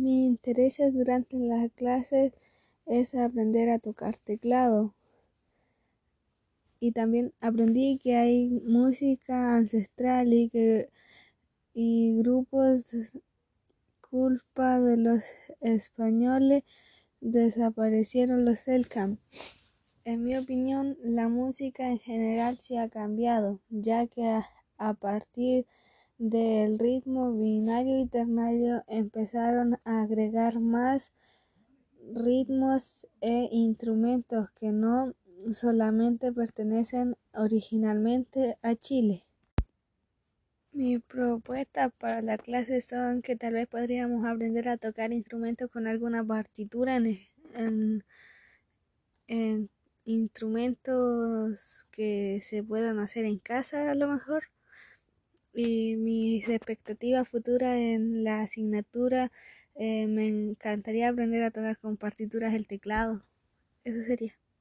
Mi interés durante las clases es aprender a tocar teclado. Y también aprendí que hay música ancestral y que y grupos culpa de los españoles desaparecieron los Selkam. En mi opinión, la música en general se ha cambiado, ya que a, a partir del ritmo binario y ternario empezaron a agregar más ritmos e instrumentos que no solamente pertenecen originalmente a Chile. Mis propuestas para la clase son que tal vez podríamos aprender a tocar instrumentos con alguna partitura en, en, en instrumentos que se puedan hacer en casa a lo mejor y mis expectativas futuras en la asignatura, eh, me encantaría aprender a tocar con partituras el teclado. Eso sería.